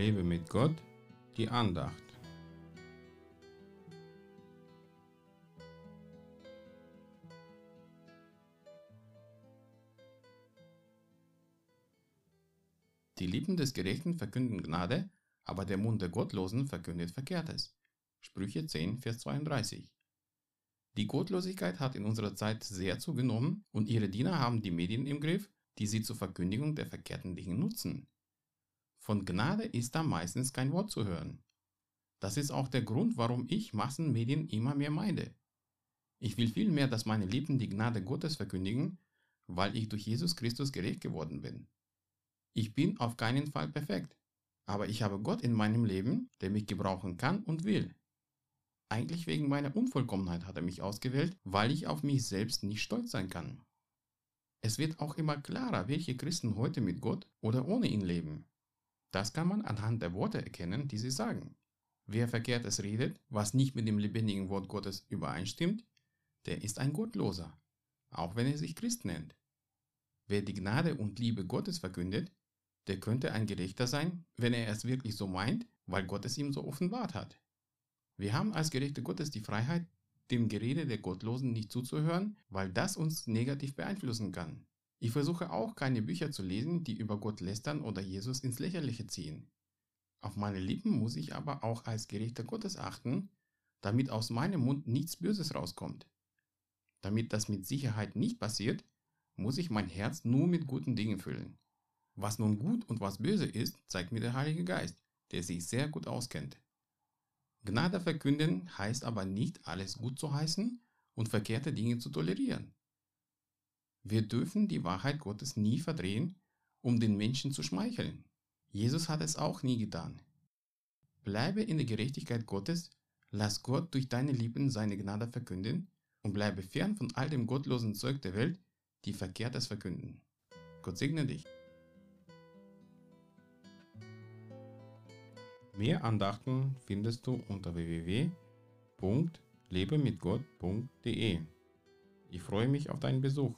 Lebe mit Gott, die Andacht. Die Lippen des Gerechten verkünden Gnade, aber der Mund der Gottlosen verkündet Verkehrtes. Sprüche 10, Vers 32. Die Gottlosigkeit hat in unserer Zeit sehr zugenommen und ihre Diener haben die Medien im Griff, die sie zur Verkündigung der verkehrten Dinge nutzen. Von Gnade ist da meistens kein Wort zu hören. Das ist auch der Grund, warum ich Massenmedien immer mehr meide. Ich will vielmehr, dass meine Lieben die Gnade Gottes verkündigen, weil ich durch Jesus Christus gerecht geworden bin. Ich bin auf keinen Fall perfekt, aber ich habe Gott in meinem Leben, der mich gebrauchen kann und will. Eigentlich wegen meiner Unvollkommenheit hat er mich ausgewählt, weil ich auf mich selbst nicht stolz sein kann. Es wird auch immer klarer, welche Christen heute mit Gott oder ohne ihn leben. Das kann man anhand der Worte erkennen, die sie sagen. Wer Verkehrtes redet, was nicht mit dem lebendigen Wort Gottes übereinstimmt, der ist ein Gottloser, auch wenn er sich Christ nennt. Wer die Gnade und Liebe Gottes verkündet, der könnte ein Gerechter sein, wenn er es wirklich so meint, weil Gott es ihm so offenbart hat. Wir haben als Gerechte Gottes die Freiheit, dem Gerede der Gottlosen nicht zuzuhören, weil das uns negativ beeinflussen kann. Ich versuche auch keine Bücher zu lesen, die über Gott lästern oder Jesus ins Lächerliche ziehen. Auf meine Lippen muss ich aber auch als Gerechter Gottes achten, damit aus meinem Mund nichts Böses rauskommt. Damit das mit Sicherheit nicht passiert, muss ich mein Herz nur mit guten Dingen füllen. Was nun gut und was böse ist, zeigt mir der Heilige Geist, der sich sehr gut auskennt. Gnade verkünden heißt aber nicht, alles gut zu heißen und verkehrte Dinge zu tolerieren. Wir dürfen die Wahrheit Gottes nie verdrehen, um den Menschen zu schmeicheln. Jesus hat es auch nie getan. Bleibe in der Gerechtigkeit Gottes, lass Gott durch deine Lippen seine Gnade verkünden und bleibe fern von all dem gottlosen Zeug der Welt, die Verkehrtes verkünden. Gott segne dich. Mehr Andachten findest du unter www.lebemitgott.de. Ich freue mich auf deinen Besuch.